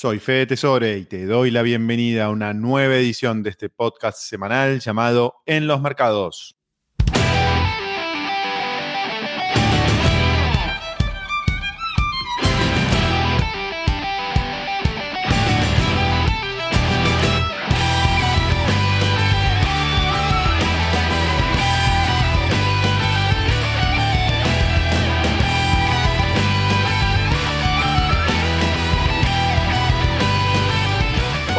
Soy Fede Tesore y te doy la bienvenida a una nueva edición de este podcast semanal llamado En los Mercados.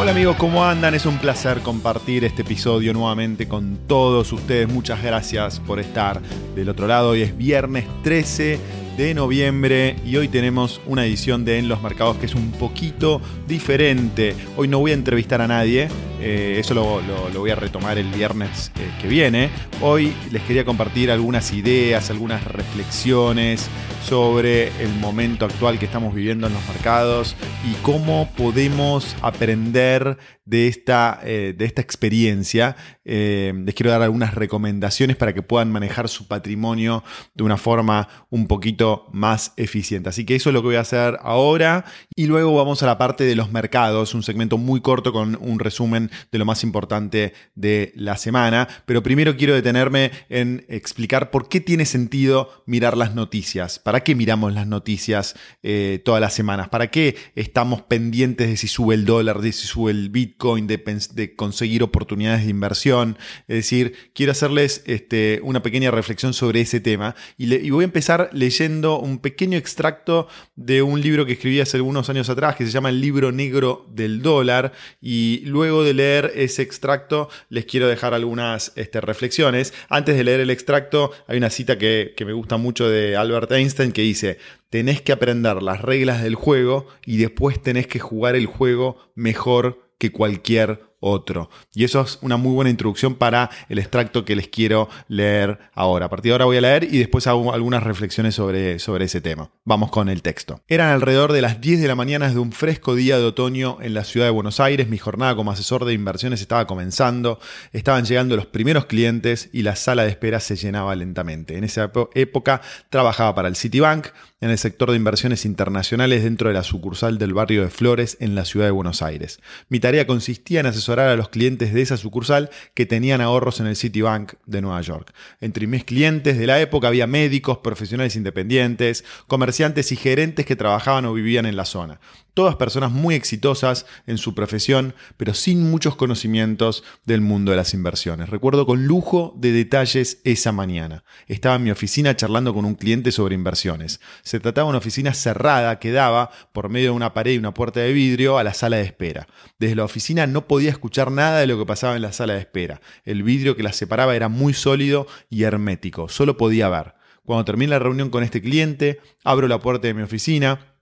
Hola amigos, ¿cómo andan? Es un placer compartir este episodio nuevamente con todos ustedes. Muchas gracias por estar del otro lado. Hoy es viernes 13 de noviembre y hoy tenemos una edición de En los Mercados que es un poquito diferente. Hoy no voy a entrevistar a nadie, eh, eso lo, voy a retomar el viernes eh, que viene. Hoy les quería compartir algunas ideas, algunas reflexiones sobre el momento actual que estamos viviendo en los mercados y cómo podemos aprender de esta, eh, de esta experiencia. Eh, les quiero dar algunas recomendaciones para que puedan manejar su patrimonio de una forma un poquito más eficiente. Así que eso es lo que voy a hacer ahora y luego vamos a la parte de los mercados, un segmento muy corto con un resumen de lo más importante de la semana. Pero primero quiero detenerme en explicar por qué tiene sentido mirar las noticias. ¿Para qué miramos las noticias eh, todas las semanas? ¿Para qué estamos pendientes de si sube el dólar, de si sube el Bitcoin? De, conseguir oportunidades de inversión. Es decir, quiero hacerles este, una pequeña reflexión sobre ese tema y, voy a empezar leyendo un pequeño extracto de un libro que escribí hace algunos años atrás que se llama El libro negro del dólar y luego de leer ese extracto les quiero dejar algunas este, reflexiones. Antes de leer el extracto hay una cita que, que me gusta mucho de Albert Einstein que dice, tenés que aprender las reglas del juego y después tenés que jugar el juego mejor que cualquier otro. Y eso es una muy buena introducción para el extracto que les quiero leer ahora. A partir de ahora voy a leer y después hago algunas reflexiones sobre, sobre ese tema. Vamos con el texto. Eran alrededor de las 10 de la mañana de un fresco día de otoño en la ciudad de Buenos Aires. Mi jornada como asesor de inversiones estaba comenzando. Estaban llegando los primeros clientes y la sala de espera se llenaba lentamente. En esa época trabajaba para el Citibank en el sector de inversiones internacionales dentro de la sucursal del barrio de Flores en la ciudad de Buenos Aires. Mi tarea consistía en asesorar a los clientes de esa sucursal que tenían ahorros en el Citibank de Nueva York. Entre mis clientes de la época había médicos, profesionales independientes, comerciantes y gerentes que trabajaban o vivían en la zona. Todas personas muy exitosas en su profesión, pero sin muchos conocimientos del mundo de las inversiones. Recuerdo con lujo de detalles esa mañana. Estaba en mi oficina charlando con un cliente sobre inversiones. Se trataba de una oficina cerrada que daba, por medio de una pared y una puerta de vidrio, a la sala de espera. Desde la oficina no podía escuchar nada de lo que pasaba en la sala de espera. El vidrio que la separaba era muy sólido y hermético. Solo podía ver. Cuando terminé la reunión con este cliente, abro la puerta de mi oficina,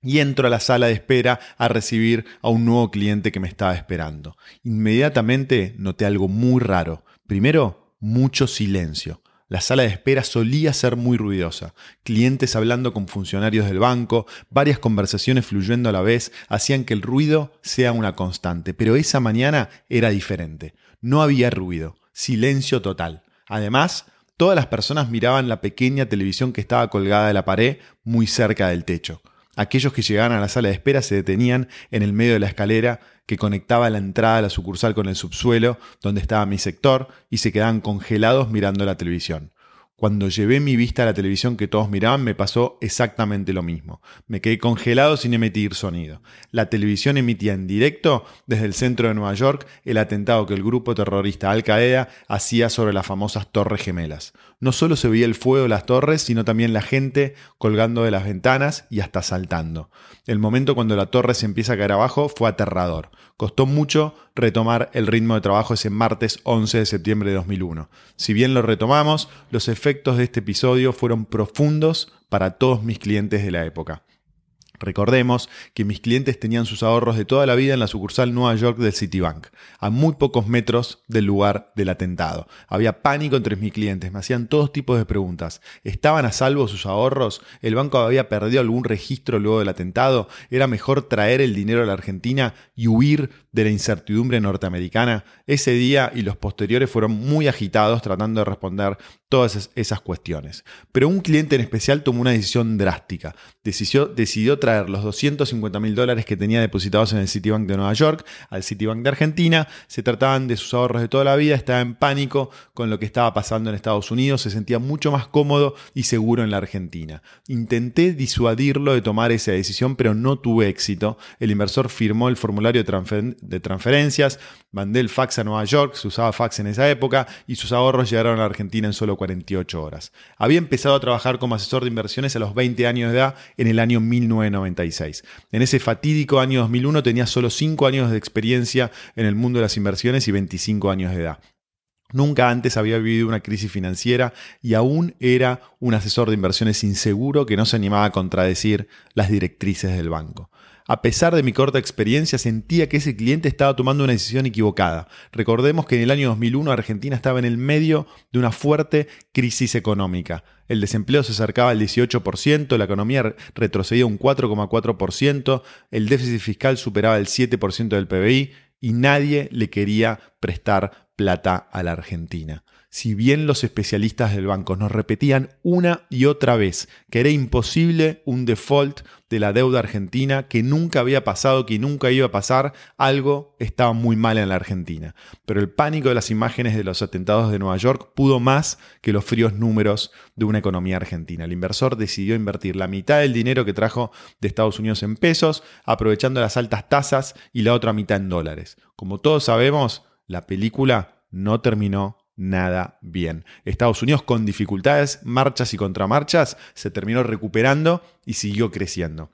y entro a la sala de espera a recibir a un nuevo cliente que me estaba esperando. Inmediatamente noté algo muy raro. Primero, mucho silencio. La sala de espera solía ser muy ruidosa. Clientes hablando con funcionarios del banco, varias conversaciones fluyendo a la vez, hacían que el ruido sea una constante. Pero esa mañana era diferente. No había ruido, silencio total. Además, todas las personas miraban la pequeña televisión que estaba colgada de la pared muy cerca del techo. Aquellos que llegaban a la sala de espera se detenían en el medio de la escalera que conectaba la entrada a la sucursal con el subsuelo, donde estaba mi sector, y se quedaban congelados mirando la televisión. Cuando llevé mi vista a la televisión que todos miraban, me pasó exactamente lo mismo. Me quedé congelado sin emitir sonido. La televisión emitía en directo desde el centro de Nueva York el atentado que el grupo terrorista Al Qaeda hacía sobre las famosas Torres Gemelas. No solo se veía el fuego de las torres, sino también la gente colgando de las ventanas y hasta saltando. El momento cuando la torre se empieza a caer abajo fue aterrador. Costó mucho retomar el ritmo de trabajo ese martes 11 de septiembre de 2001. Si bien lo retomamos, los efectos de este episodio fueron profundos para todos mis clientes de la época. Recordemos que mis clientes tenían sus ahorros de toda la vida en la sucursal Nueva York del Citibank, a muy pocos metros del lugar del atentado. Había pánico entre mis clientes, me hacían todos tipos de preguntas. ¿Estaban a salvo sus ahorros? ¿El banco había perdido algún registro luego del atentado? ¿Era mejor traer el dinero a la Argentina y huir de la incertidumbre norteamericana? Ese día y los posteriores fueron muy agitados tratando de responder todas esas cuestiones. Pero un cliente en especial tomó una decisión drástica. Decidió, traer los 250 mil dólares que tenía depositados en el Citibank de Nueva York al Citibank de Argentina. Se trataban de sus ahorros de toda la vida, estaba en pánico con lo que estaba pasando en Estados Unidos, se sentía mucho más cómodo y seguro en la Argentina. Intenté disuadirlo de tomar esa decisión, pero no tuve éxito. El inversor firmó el formulario de, transferencias, mandé el fax a Nueva York, se usaba fax en esa época, y sus ahorros llegaron a la Argentina en solo 48 horas. Había empezado a trabajar como asesor de inversiones a los 20 años de edad en el año 1996. En ese fatídico año 2001 tenía solo 5 años de experiencia en el mundo de las inversiones y 25 años de edad. Nunca antes había vivido una crisis financiera y aún era un asesor de inversiones inseguro que no se animaba a contradecir las directrices del banco. A pesar de mi corta experiencia, sentía que ese cliente estaba tomando una decisión equivocada. Recordemos que en el año 2001 Argentina estaba en el medio de una fuerte crisis económica. El desempleo se acercaba al 18%, la economía retrocedía un 4,4%, el déficit fiscal superaba el 7% del PBI y nadie le quería prestar plata a la Argentina si bien los especialistas del banco nos repetían una y otra vez que era imposible un default de la deuda argentina, que nunca había pasado, que nunca iba a pasar, algo estaba muy mal en la Argentina. Pero el pánico de las imágenes de los atentados de Nueva York pudo más que los fríos números de una economía argentina. El inversor decidió invertir la mitad del dinero que trajo de Estados Unidos en pesos, aprovechando las altas tasas, y la otra mitad en dólares. Como todos sabemos, la película no terminó nada bien. Estados Unidos con dificultades, marchas y contramarchas, se terminó recuperando y siguió creciendo.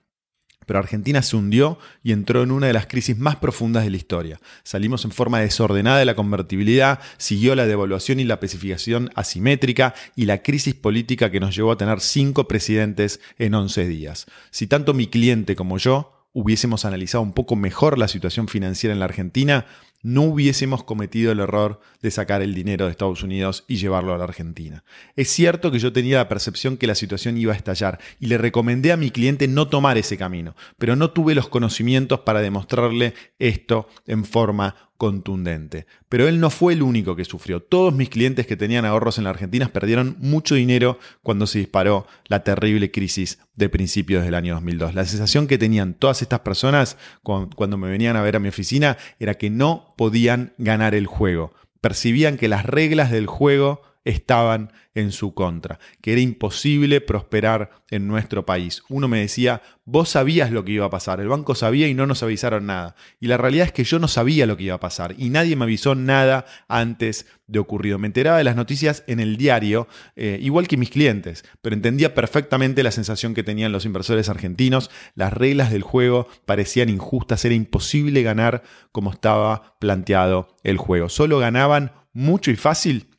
Pero Argentina se hundió y entró en una de las crisis más profundas de la historia. Salimos en forma desordenada de la convertibilidad, siguió la devaluación y la especificación asimétrica y la crisis política que nos llevó a tener cinco presidentes en 11 días. Si tanto mi cliente como yo hubiésemos analizado un poco mejor la situación financiera en la Argentina, no hubiésemos cometido el error de sacar el dinero de Estados Unidos y llevarlo a la Argentina. Es cierto que yo tenía la percepción que la situación iba a estallar y le recomendé a mi cliente no tomar ese camino, pero no tuve los conocimientos para demostrarle esto en forma contundente. Pero él no fue el único que sufrió. Todos mis clientes que tenían ahorros en la Argentina perdieron mucho dinero cuando se disparó la terrible crisis de principios del año 2002. La sensación que tenían todas estas personas cuando me venían a ver a mi oficina era que no podían ganar el juego. Percibían que las reglas del juego estaban en su contra, que era imposible prosperar en nuestro país. Uno me decía, vos sabías lo que iba a pasar, el banco sabía y no nos avisaron nada. Y la realidad es que yo no sabía lo que iba a pasar y nadie me avisó nada antes de ocurrido. Me enteraba de las noticias en el diario, eh, igual que mis clientes, pero entendía perfectamente la sensación que tenían los inversores argentinos. Las reglas del juego parecían injustas, era imposible ganar como estaba planteado el juego. Solo ganaban mucho y fácil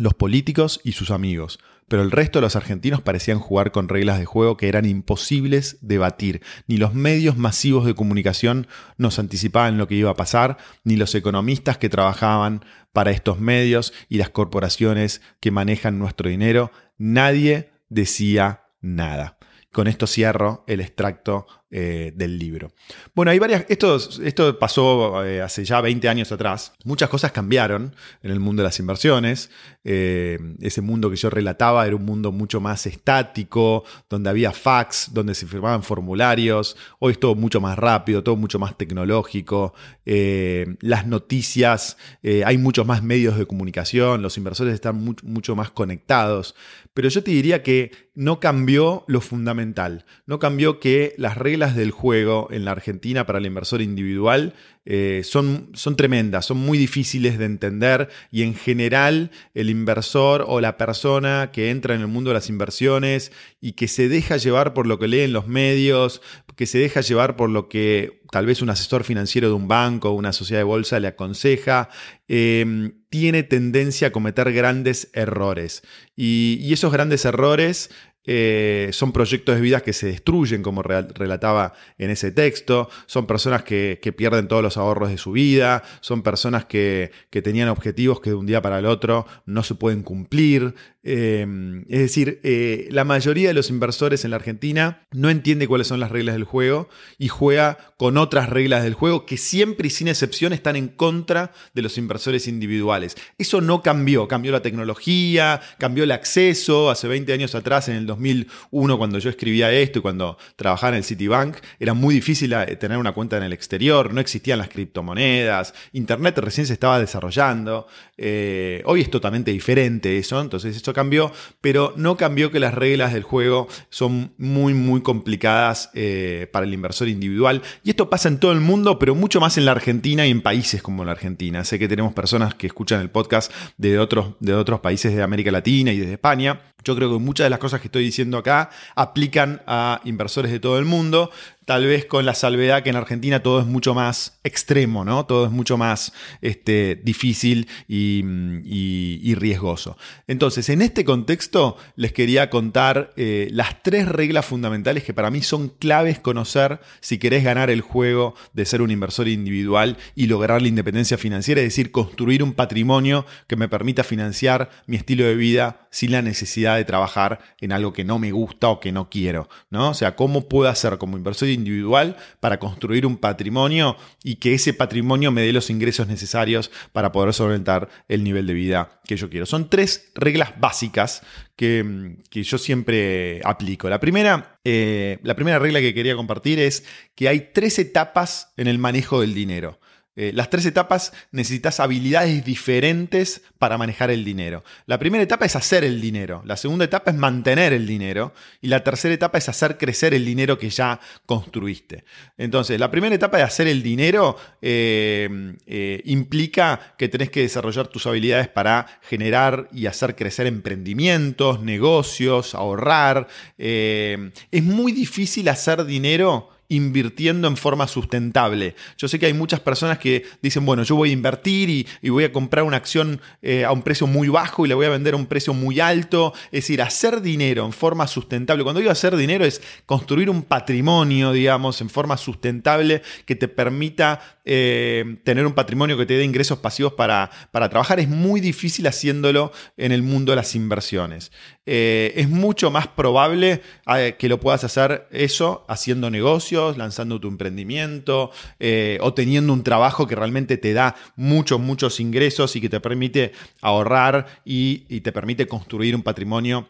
los políticos y sus amigos, pero el resto de los argentinos parecían jugar con reglas de juego que eran imposibles de batir. Ni los medios masivos de comunicación nos anticipaban lo que iba a pasar, ni los economistas que trabajaban para estos medios y las corporaciones que manejan nuestro dinero, nadie decía nada. Con esto cierro el extracto eh, del libro. Bueno, hay varias. Esto, esto pasó eh, hace ya 20 años atrás. Muchas cosas cambiaron en el mundo de las inversiones. Eh, ese mundo que yo relataba era un mundo mucho más estático, donde había fax, donde se firmaban formularios. Hoy es todo mucho más rápido, todo mucho más tecnológico. las noticias, hay muchos más medios de comunicación, los inversores están mucho más conectados. Pero yo te diría que no cambió lo fundamental. No cambió que las reglas del juego en la Argentina para el inversor individual eh, son, son tremendas, son muy difíciles de entender y en general el inversor o la persona que entra en el mundo de las inversiones y que se deja llevar por lo que lee en los medios, que se deja llevar por lo que tal vez un asesor financiero de un banco o una sociedad de bolsa le aconseja, eh, tiene tendencia a cometer grandes errores. y esos grandes errores eh, son proyectos de vida que se destruyen, como relataba en ese texto, son personas que, pierden todos los ahorros de su vida, son personas que, tenían objetivos que de un día para el otro no se pueden cumplir. Eh, es decir, eh, la mayoría de los inversores en la Argentina no entiende cuáles son las reglas del juego y juega con otras reglas del juego que siempre y sin excepción están en contra de los inversores individuales. Eso no cambió, cambió la tecnología, cambió el acceso. Hace 20 años atrás, en el 2001, cuando yo escribía esto y cuando trabajaba en el Citibank, era muy difícil eh, tener una cuenta en el exterior, no existían las criptomonedas, Internet recién se estaba desarrollando. Eh, hoy es totalmente diferente eso, entonces esto cambió, pero no cambió que las reglas del juego son muy, muy complicadas eh, para el inversor individual. Y esto pasa en todo el mundo, pero mucho más en la Argentina y en países como la Argentina. Sé que tenemos personas que escuchan el podcast de otros, de otros países de América Latina y desde España. Yo creo que muchas de las cosas que estoy diciendo acá aplican a inversores de todo el mundo, tal vez con la salvedad que en Argentina todo es mucho más extremo, ¿no? Todo es mucho más este, difícil y, riesgoso. Entonces, en este contexto les quería contar eh, las tres reglas fundamentales que para mí son claves conocer si querés ganar el juego de ser un inversor individual y lograr la independencia financiera, es decir, construir un patrimonio que me permita financiar mi estilo de vida sin la necesidad de trabajar en algo que no me gusta o que no quiero, ¿no? O sea, ¿cómo puedo hacer como inversor individual para construir un patrimonio y que ese patrimonio me dé los ingresos necesarios para poder solventar el nivel de vida que yo quiero. Son tres reglas básicas que, yo siempre aplico. La primera, eh, la primera regla que quería compartir es que hay tres etapas en el manejo del dinero. Eh, las tres etapas necesitas habilidades diferentes para manejar el dinero. La primera etapa es hacer el dinero, la segunda etapa es mantener el dinero y la tercera etapa es hacer crecer el dinero que ya construiste. Entonces, la primera etapa de hacer el dinero eh, eh, implica que tenés que desarrollar tus habilidades para generar y hacer crecer emprendimientos, negocios, ahorrar. es muy difícil hacer dinero invirtiendo en forma sustentable. Yo sé que hay muchas personas que dicen, bueno, yo voy a invertir y, voy a comprar una acción eh, a un precio muy bajo y la voy a vender a un precio muy alto. Es decir, hacer dinero en forma sustentable. Cuando digo hacer dinero es construir un patrimonio, digamos, en forma sustentable que te permita eh, tener un patrimonio que te dé ingresos pasivos para, para, trabajar. Es muy difícil haciéndolo en el mundo de las inversiones. Eh, es mucho más probable que lo puedas hacer eso haciendo negocios lanzando tu emprendimiento eh, o teniendo un trabajo que realmente te da muchos, muchos ingresos y que te permite ahorrar y, te permite construir un patrimonio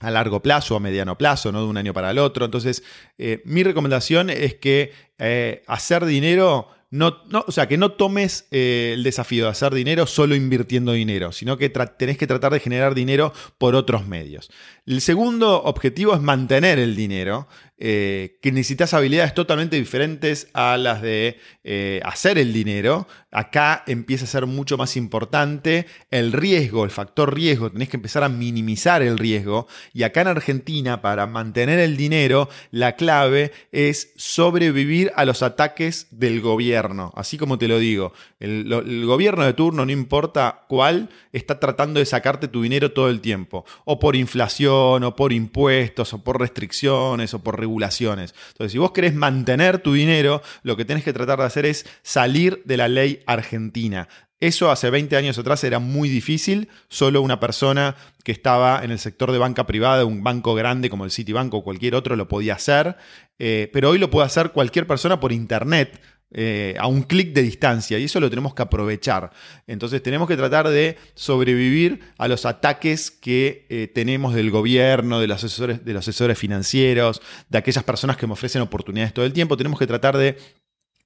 a largo plazo, a mediano plazo, no de un año para el otro. Entonces, eh, mi recomendación es que eh, hacer dinero no, o sea, que no tomes el desafío de hacer dinero solo invirtiendo dinero, sino que tenés que tratar de generar dinero por otros medios. El segundo objetivo es mantener el dinero. Eh, que necesitas habilidades totalmente diferentes a las de eh, hacer el dinero. Acá empieza a ser mucho más importante el riesgo, el factor riesgo. Tenés que empezar a minimizar el riesgo. Y acá en Argentina, para mantener el dinero, la clave es sobrevivir a los ataques del gobierno. Así como te lo digo, el, el gobierno de turno, no importa cuál, está tratando de sacarte tu dinero todo el tiempo. O por inflación, o por impuestos, o por restricciones, o por regulaciones. Entonces, si vos querés mantener tu dinero, lo que tenés que tratar de hacer es salir de la ley argentina. Eso hace 20 años atrás era muy difícil, solo una persona que estaba en el sector de banca privada, un banco grande como el Citibank o cualquier otro lo podía hacer, eh, pero hoy lo puede hacer cualquier persona por internet. Eh, a un clic de distancia y eso lo tenemos que aprovechar. Entonces tenemos que tratar de sobrevivir a los ataques que eh, tenemos del gobierno, de los, asesores, de los asesores financieros, de aquellas personas que me ofrecen oportunidades todo el tiempo. Tenemos que tratar de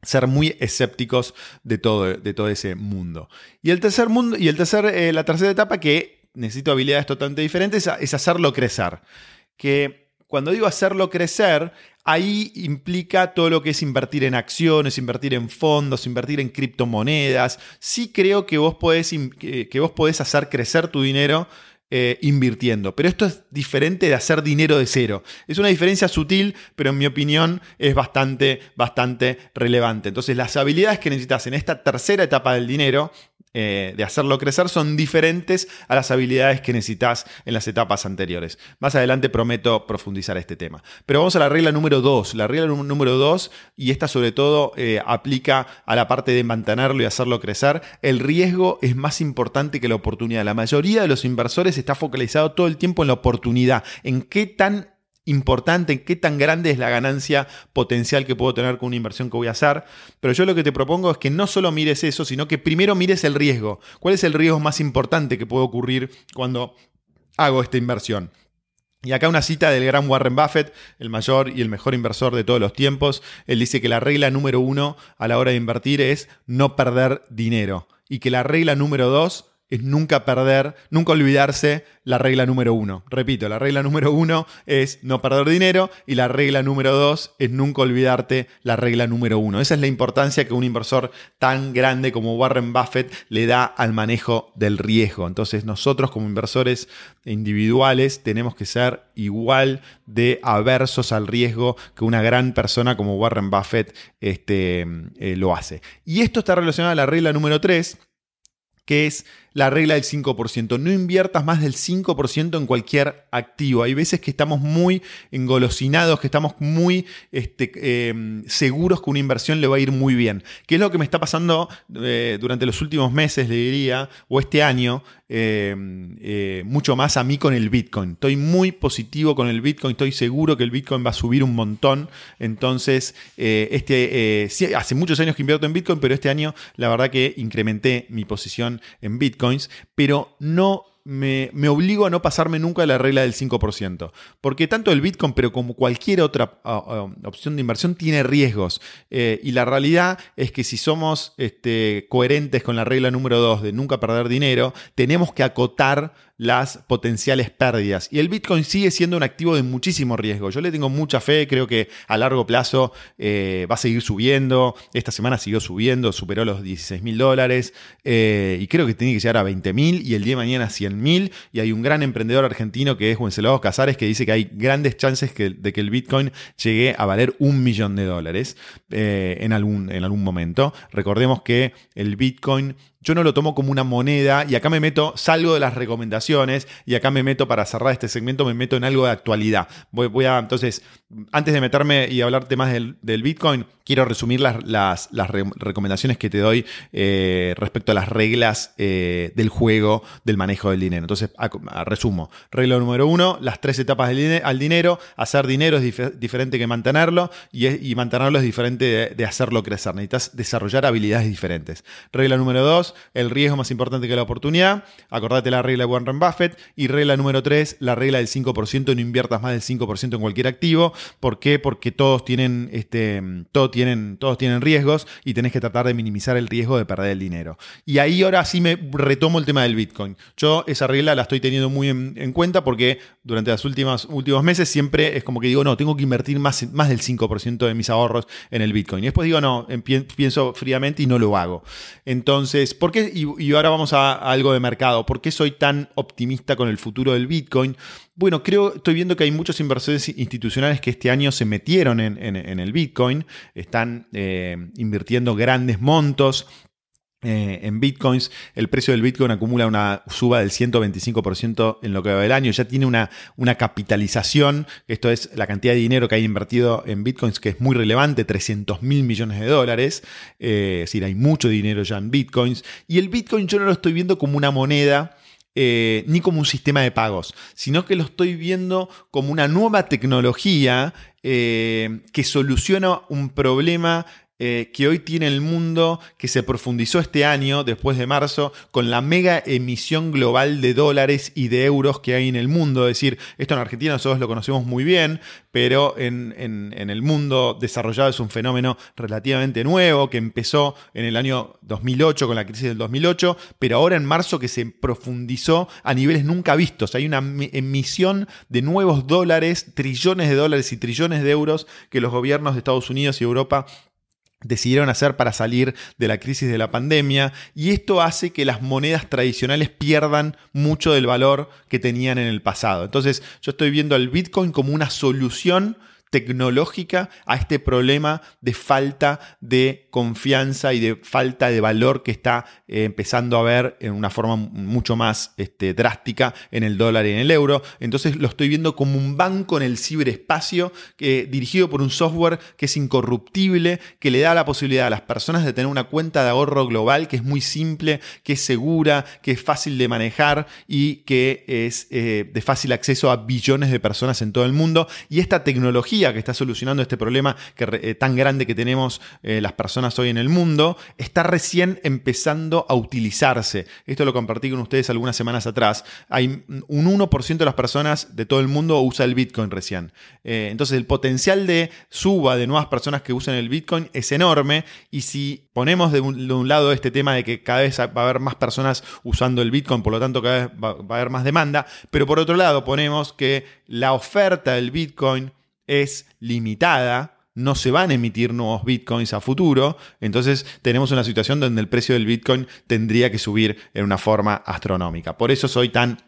ser muy escépticos de todo, de todo ese mundo. Y el tercer mundo, y el tercer, eh, la tercera etapa que necesito habilidades totalmente diferentes es hacerlo crecer. Que cuando digo hacerlo crecer, Ahí implica todo lo que es invertir en acciones, invertir en fondos, invertir en criptomonedas. Sí creo que vos podés, que vos podés hacer crecer tu dinero eh, invirtiendo. Pero esto es diferente de hacer dinero de cero. Es una diferencia sutil, pero en mi opinión es bastante, bastante relevante. Entonces, las habilidades que necesitas en esta tercera etapa del dinero eh, de hacerlo crecer son diferentes a las habilidades que necesitas en las etapas anteriores. Más adelante prometo profundizar este tema. Pero vamos a la regla número 2. La regla número 2, y esta sobre todo eh, aplica a la parte de mantenerlo y hacerlo crecer, el riesgo es más importante que la oportunidad. La mayoría de los inversores está focalizado todo el tiempo en la oportunidad, en qué tan importante, qué tan grande es la ganancia potencial que puedo tener con una inversión que voy a hacer. Pero yo lo que te propongo es que no solo mires eso, sino que primero mires el riesgo. ¿Cuál es el riesgo más importante que puede ocurrir cuando hago esta inversión? Y acá una cita del gran Warren Buffett, el mayor y el mejor inversor de todos los tiempos. Él dice que la regla número uno a la hora de invertir es no perder dinero. Y que la regla número dos es nunca perder, nunca olvidarse la regla número uno. Repito, la regla número uno es no perder dinero y la regla número dos es nunca olvidarte la regla número uno. Esa es la importancia que un inversor tan grande como Warren Buffett le da al manejo del riesgo. Entonces nosotros como inversores individuales tenemos que ser igual de aversos al riesgo que una gran persona como Warren Buffett este, eh, lo hace. Y esto está relacionado a la regla número tres que es la regla del 5%. No inviertas más del 5% en cualquier activo. Hay veces que estamos muy engolosinados, que estamos muy este, em, seguros que una inversión le va a ir muy bien. ¿Qué es lo que me está pasando eh, durante los últimos meses, le diría, o este año? Em, eh, mucho más a mí con el Bitcoin. Estoy muy positivo con el Bitcoin, estoy seguro que el Bitcoin va a subir un montón. Entonces, eh, este, hace muchos años que invierto en Bitcoin, pero este año la verdad que incrementé mi posición en Bitcoin pero no me, obligo a no pasarme nunca la regla del 5%. Porque tanto el Bitcoin, pero como cualquier otra ah, ah, opción de inversión, tiene riesgos. Eh, y la realidad es que si somos este, coherentes con la regla número 2 de nunca perder dinero, tenemos que acotar las potenciales pérdidas. Y el Bitcoin sigue siendo un activo de muchísimo riesgo. Yo le tengo mucha fe, creo que a largo plazo eh, va a seguir subiendo. Esta semana siguió subiendo, superó los 16 mil dólares eh, y creo que tiene que llegar a 20 mil y el día de mañana 100 mil. Y hay un gran emprendedor argentino que es Wenceslao Casares que dice que hay grandes chances de que el Bitcoin llegue a valer un millón de dólares eh, en, algún, en algún momento. Recordemos que el Bitcoin yo no lo tomo como una moneda y acá me meto, salgo de las recomendaciones y acá me meto para cerrar este segmento, me meto en algo de actualidad. Voy, voy a, entonces, antes de meterme y hablarte más del, Bitcoin, quiero resumir las, las, recomendaciones que te doy eh, respecto a las reglas eh, del juego del manejo del dinero. Entonces, resumo. Regla número uno, las tres etapas al dinero. Hacer dinero es diferente que mantenerlo y, mantenerlo es diferente de hacerlo crecer. Necesitas desarrollar habilidades diferentes. Regla número dos, el riesgo más importante que la oportunidad. Acordate la regla de Warren Buffett. Y regla número 3, la regla del 5%, no inviertas más del 5% en cualquier activo. ¿Por qué? Porque todos tienen, este, todos tienen, todos tienen riesgos y tenés que tratar de minimizar el riesgo de perder el dinero. Y ahí ahora sí me retomo el tema del Bitcoin. Yo esa regla la estoy teniendo muy en, cuenta porque durante los últimos, últimos meses siempre es como que digo, no, tengo que invertir más, más del 5% de mis ahorros en el Bitcoin. Y después digo, no, pienso fríamente y no lo hago. Entonces, y, ahora vamos a, algo de mercado. ¿Por qué soy tan optimista con el futuro del Bitcoin? Bueno, creo, estoy viendo que hay muchos inversores institucionales que este año se metieron en, el Bitcoin, están eh, invirtiendo grandes montos. Eh, en bitcoins, el precio del bitcoin acumula una suba del 125% en lo que va del año, ya tiene una, una, capitalización, esto es la cantidad de dinero que hay invertido en bitcoins, que es muy relevante, 300 mil millones de dólares, eh, es decir, hay mucho dinero ya en bitcoins, y el bitcoin yo no lo estoy viendo como una moneda. Eh, ni como un sistema de pagos, sino que lo estoy viendo como una nueva tecnología que soluciona un problema eh, que hoy tiene el mundo, que se profundizó este año, después de marzo, con la mega emisión global de dólares y de euros que hay en el mundo. Es decir, esto en Argentina nosotros lo conocemos muy bien, pero en, el mundo desarrollado es un fenómeno relativamente nuevo, que empezó en el año 2008 con la crisis del 2008, pero ahora en marzo que se profundizó a niveles nunca vistos. Hay una emisión de nuevos dólares, trillones de dólares y trillones de euros que los gobiernos de Estados Unidos y Europa decidieron hacer para salir de la crisis de la pandemia y esto hace que las monedas tradicionales pierdan mucho del valor que tenían en el pasado. Entonces yo estoy viendo al Bitcoin como una solución tecnológica a este problema de falta de confianza y de falta de valor que está eh, empezando a ver en una forma mucho más este, drástica en el dólar y en el euro. Entonces lo estoy viendo como un banco en el ciberespacio que, dirigido por un software que es incorruptible, que le da la posibilidad a las personas de tener una cuenta de ahorro global que es muy simple, que es segura, que es fácil de manejar y que es eh, de fácil acceso a billones de personas en todo el mundo. Y esta tecnología que está solucionando este problema eh, tan grande que tenemos eh, las personas hoy en el mundo, está recién empezando a utilizarse. Esto lo compartí con ustedes algunas semanas atrás. Hay un 1% de las personas de todo el mundo usa el Bitcoin recién. Eh, entonces el potencial de suba de nuevas personas que usan el Bitcoin es enorme y si ponemos de un, lado este tema de que cada vez va a haber más personas usando el Bitcoin, por lo tanto cada vez va a haber más demanda, pero por otro lado ponemos que la oferta del Bitcoin es limitada, no se van a emitir nuevos bitcoins a futuro, entonces tenemos una situación donde el precio del bitcoin tendría que subir en una forma astronómica. Por eso soy tan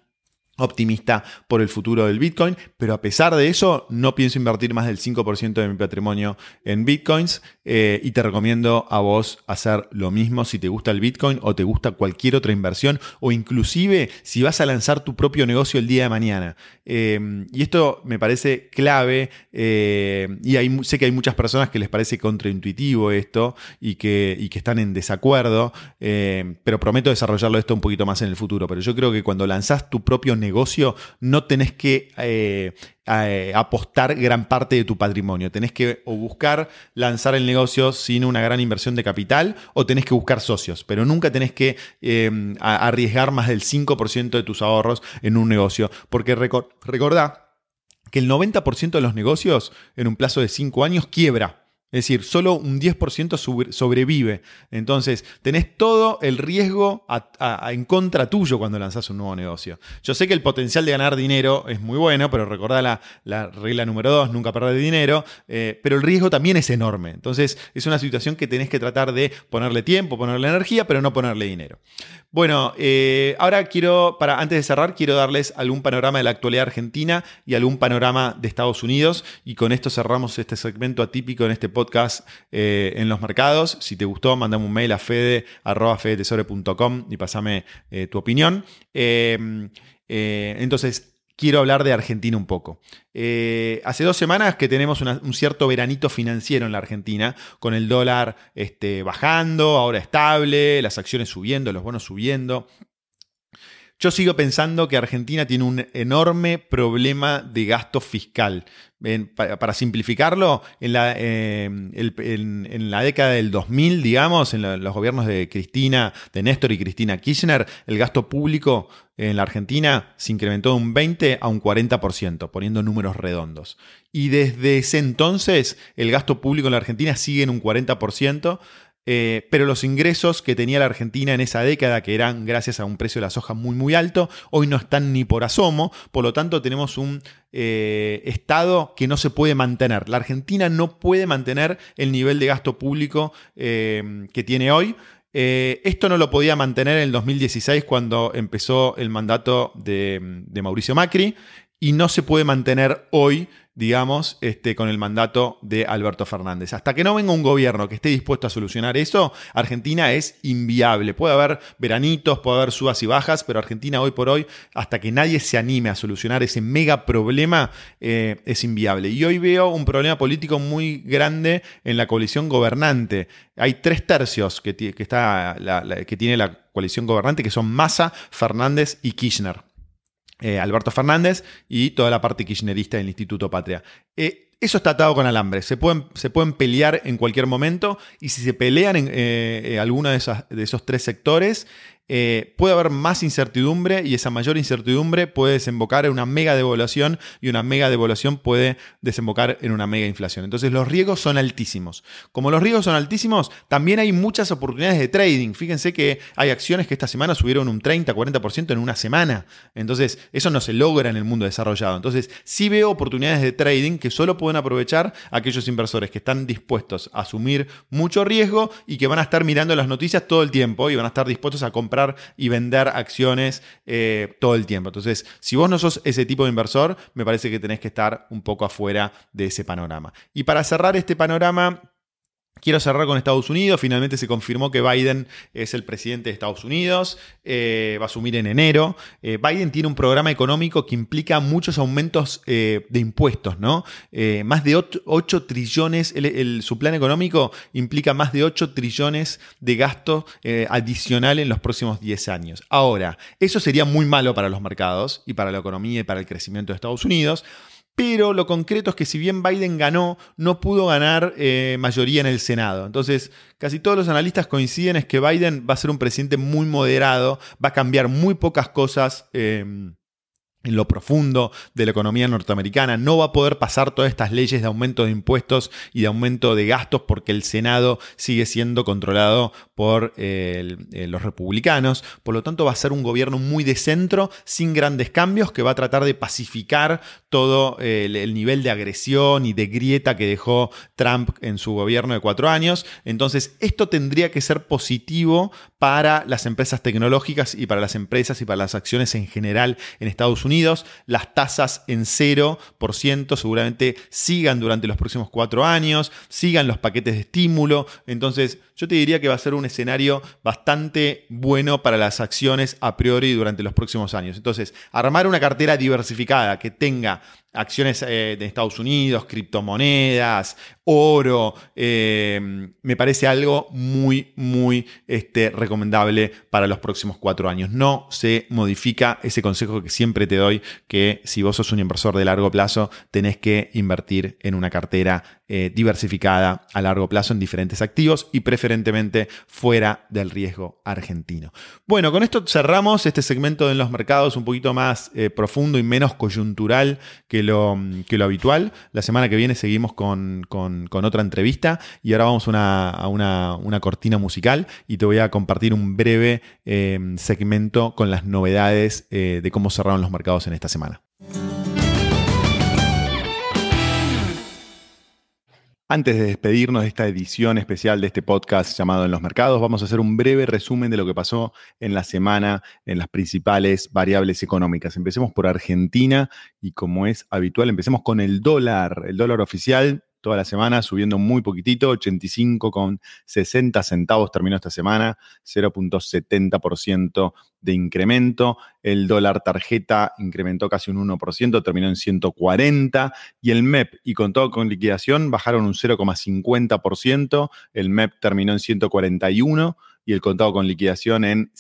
optimista por el futuro del Bitcoin, pero a pesar de eso no pienso invertir más del 5% de mi patrimonio en Bitcoins eh, y te recomiendo a vos hacer lo mismo si te gusta el Bitcoin o te gusta cualquier otra inversión o inclusive si vas a lanzar tu propio negocio el día de mañana. Eh, y esto me parece clave eh, y sé que hay muchas personas que les parece contraintuitivo esto y que, y que están en desacuerdo, pero prometo desarrollarlo esto un poquito más en el futuro. Pero yo creo que cuando lanzás tu propio negocio, negocio, no tenés que eh, eh, apostar gran parte de tu patrimonio. Tenés que o buscar lanzar el negocio sin una gran inversión de capital o tenés que buscar socios, pero nunca tenés que eh, arriesgar más del 5% de tus ahorros en un negocio, porque recordá que el 90% de los negocios en un plazo de 5 años quiebra. Es decir, solo un 10% sobrevive. Entonces, tenés todo el riesgo en contra tuyo cuando lanzás un nuevo negocio. Yo sé que el potencial de ganar dinero es muy bueno, pero recordá la, regla número dos, nunca perder dinero, eh, pero el riesgo también es enorme. Entonces, es una situación que tenés que tratar de ponerle tiempo, ponerle energía, pero no ponerle dinero. Bueno, eh, ahora quiero, para antes de cerrar, quiero darles algún panorama de la actualidad argentina y algún panorama de Estados Unidos. Y con esto cerramos este segmento atípico en este podcast eh, en los mercados. Si te gustó, mandame un mail a fede.fedetesore.com y pasame eh, tu opinión. entonces, quiero hablar de Argentina un poco. Eh, hace dos semanas que tenemos un cierto veranito financiero en la Argentina, con el dólar este, bajando, ahora estable, las acciones subiendo, los bonos subiendo. Yo sigo pensando que Argentina tiene un enorme problema de gasto fiscal para, simplificarlo, en la, la, década del 2000, digamos, en los gobiernos de Cristina, de Néstor y Cristina Kirchner, el gasto público en la Argentina se incrementó de un 20 a un 40%, poniendo números redondos. Y desde ese entonces, el gasto público en la Argentina sigue en un 40%, eh, pero los ingresos que tenía la Argentina en esa década, que eran gracias a un precio de la soja muy muy alto, hoy no están ni por asomo, por lo tanto tenemos un eh, Estado que no se puede mantener. La Argentina no puede mantener el nivel de gasto público eh, que tiene hoy. esto no lo podía mantener en el 2016 cuando empezó el mandato de, de Mauricio Macri y no se puede mantener hoy digamos, este, con el mandato de Alberto Fernández. Hasta que no venga un gobierno que esté dispuesto a solucionar eso, Argentina es inviable. Puede haber veranitos, puede haber subas y bajas, pero Argentina hoy por hoy, hasta que nadie se anime a solucionar ese mega problema, eh, es inviable. Y hoy veo un problema político muy grande en la coalición gobernante. Hay tres tercios que, está que tiene la coalición gobernante, que son Massa, Fernández y Kirchner. Eh, Alberto Fernández y toda la parte kirchnerista del Instituto Patria. Eh, eso está atado con alambre, se pueden, se pueden, pelear en cualquier momento y si se pelean en eh, alguno de, de, esos tres sectores, eh, puede haber más incertidumbre y esa mayor incertidumbre puede desembocar en una mega devaluación y una mega devaluación puede desembocar en una mega inflación. Entonces los riesgos son altísimos. Como los riesgos son altísimos, también hay muchas oportunidades de trading. Fíjense que hay acciones que esta semana subieron un 30, 40% en una semana. Entonces eso no se logra en el mundo desarrollado. Entonces sí veo oportunidades de trading que solo pueden aprovechar aquellos inversores que están dispuestos a asumir mucho riesgo y que van a estar mirando las noticias todo el tiempo y van a estar dispuestos a comprar y vender acciones eh, todo el tiempo. Entonces, si vos no sos ese tipo de inversor, me parece que tenés que estar un poco afuera de ese panorama. Y para cerrar este panorama, Quiero cerrar con Estados Unidos. Finalmente se confirmó que Biden es el presidente de Estados Unidos. Eh, va a asumir en enero. Eh, Biden tiene un programa económico que implica muchos aumentos eh, de impuestos, ¿no? más de 8, trillones. su plan económico implica más de 8 trillones de gasto adicional en los próximos 10 años. Ahora, eso sería muy malo para los mercados y para la economía y para el crecimiento de Estados Unidos. Pero lo concreto es que si bien Biden ganó, no pudo ganar eh, mayoría en el Senado. Entonces, casi todos los analistas coinciden es que Biden va a ser un presidente muy moderado, va a cambiar muy pocas cosas. Eh, en lo profundo de la economía norteamericana. No va a poder pasar todas estas leyes de aumento de impuestos y de aumento de gastos porque el Senado sigue siendo controlado por eh, los republicanos. Por lo tanto, va a ser un gobierno muy de centro, sin grandes cambios, que va a tratar de pacificar todo eh, el, nivel de agresión y de grieta que dejó Trump en su gobierno de cuatro años. Entonces, esto tendría que ser positivo para las empresas tecnológicas y para las empresas y para las acciones en general en Estados Unidos las tasas en 0% seguramente sigan durante los próximos cuatro años, sigan los paquetes de estímulo. Entonces, yo te diría que va a ser un escenario bastante bueno para las acciones a priori durante los próximos años. Entonces, armar una cartera diversificada que tenga acciones eh, de Estados Unidos, criptomonedas, oro, eh, me parece algo muy, muy este, recomendable para los próximos cuatro años. No se modifica ese consejo que siempre te doy, que si vos sos un inversor de largo plazo, tenés que invertir en una cartera eh, diversificada a largo plazo en diferentes activos y preferentemente fuera del riesgo argentino. Bueno, con esto cerramos este segmento en los mercados un poquito más profundo y menos coyuntural que lo, que lo habitual. La semana que viene seguimos con, otra entrevista y ahora vamos a una, cortina musical y te voy a compartir un breve eh, segmento con las novedades eh, de cómo cerraron los mercados en esta semana. Antes de despedirnos de esta edición especial de este podcast llamado En los Mercados, vamos a hacer un breve resumen de lo que pasó en la semana en las principales variables económicas. Empecemos por Argentina y como es habitual, empecemos con el dólar. El dólar oficial toda la semana, subiendo muy poquitito, 85,60 centavos terminó esta semana, 0.70% de incremento. El dólar tarjeta incrementó casi un 1%, terminó en 140 y el MEP y con todo con liquidación bajaron un 0,50%, el MEP terminó en 141 y el contado con liquidación en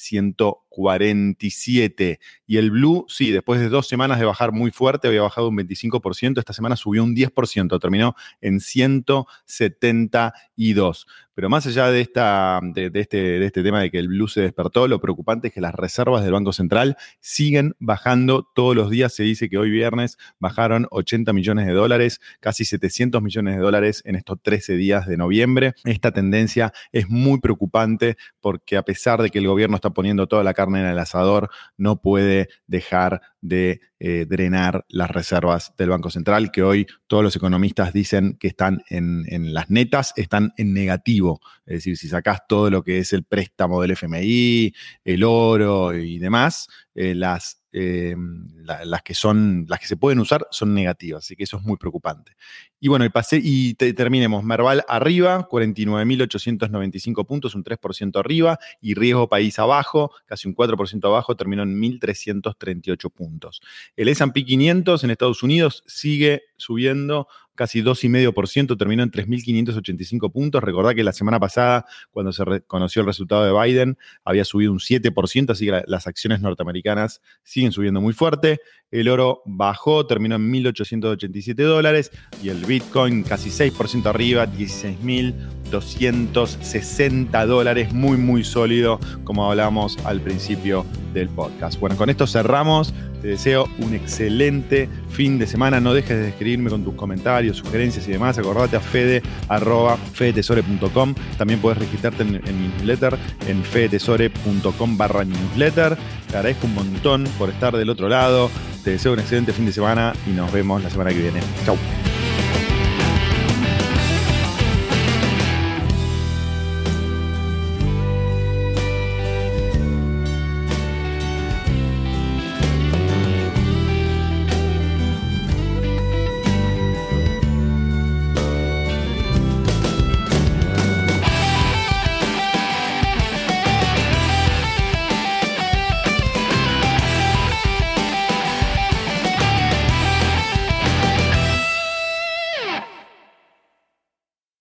147. Y el Blue, sí, después de dos semanas de bajar muy fuerte, había bajado un 25%, esta semana subió un 10%, terminó en 172. Pero más allá de, esta, de, este, de este tema de que el blue se despertó, lo preocupante es que las reservas del Banco Central siguen bajando todos los días. Se dice que hoy viernes bajaron 80 millones de dólares, casi 700 millones de dólares en estos 13 días de noviembre. Esta tendencia es muy preocupante porque a pesar de que el gobierno está poniendo toda la en el asador, no puede dejar de eh, drenar las reservas del Banco Central, que hoy todos los economistas dicen que están en, en, las netas, están en negativo. Es decir, si sacás todo lo que es el préstamo del FMI, el oro y demás, eh, las eh, las que son, las que se pueden usar son negativas, así que eso es muy preocupante. Y bueno, y pasé y terminemos. Merval arriba, 49.895 puntos, un 3% arriba, y riesgo país abajo, casi un 4% abajo, terminó en 1.338 puntos. El S&P 500 en Estados Unidos sigue subiendo casi 2,5%, terminó en 3.585 puntos. Recordá que la semana pasada, cuando se conoció el resultado de Biden, había subido un 7%, así que las acciones norteamericanas siguen subiendo muy fuerte. El oro bajó, terminó en 1.887 dólares y el Bitcoin casi 6% arriba, 16.260 dólares, muy, muy sólido, como hablamos al principio del podcast. Bueno, con esto cerramos. Te deseo un excelente fin de semana. No dejes de escribirme con tus comentarios, sugerencias y demás. Acordate a fede También puedes registrarte en, mi newsletter en fedetesore.com barra newsletter. Te agradezco un montón por estar del otro lado. Te deseo un excelente fin de semana y nos vemos la semana que viene. Chau.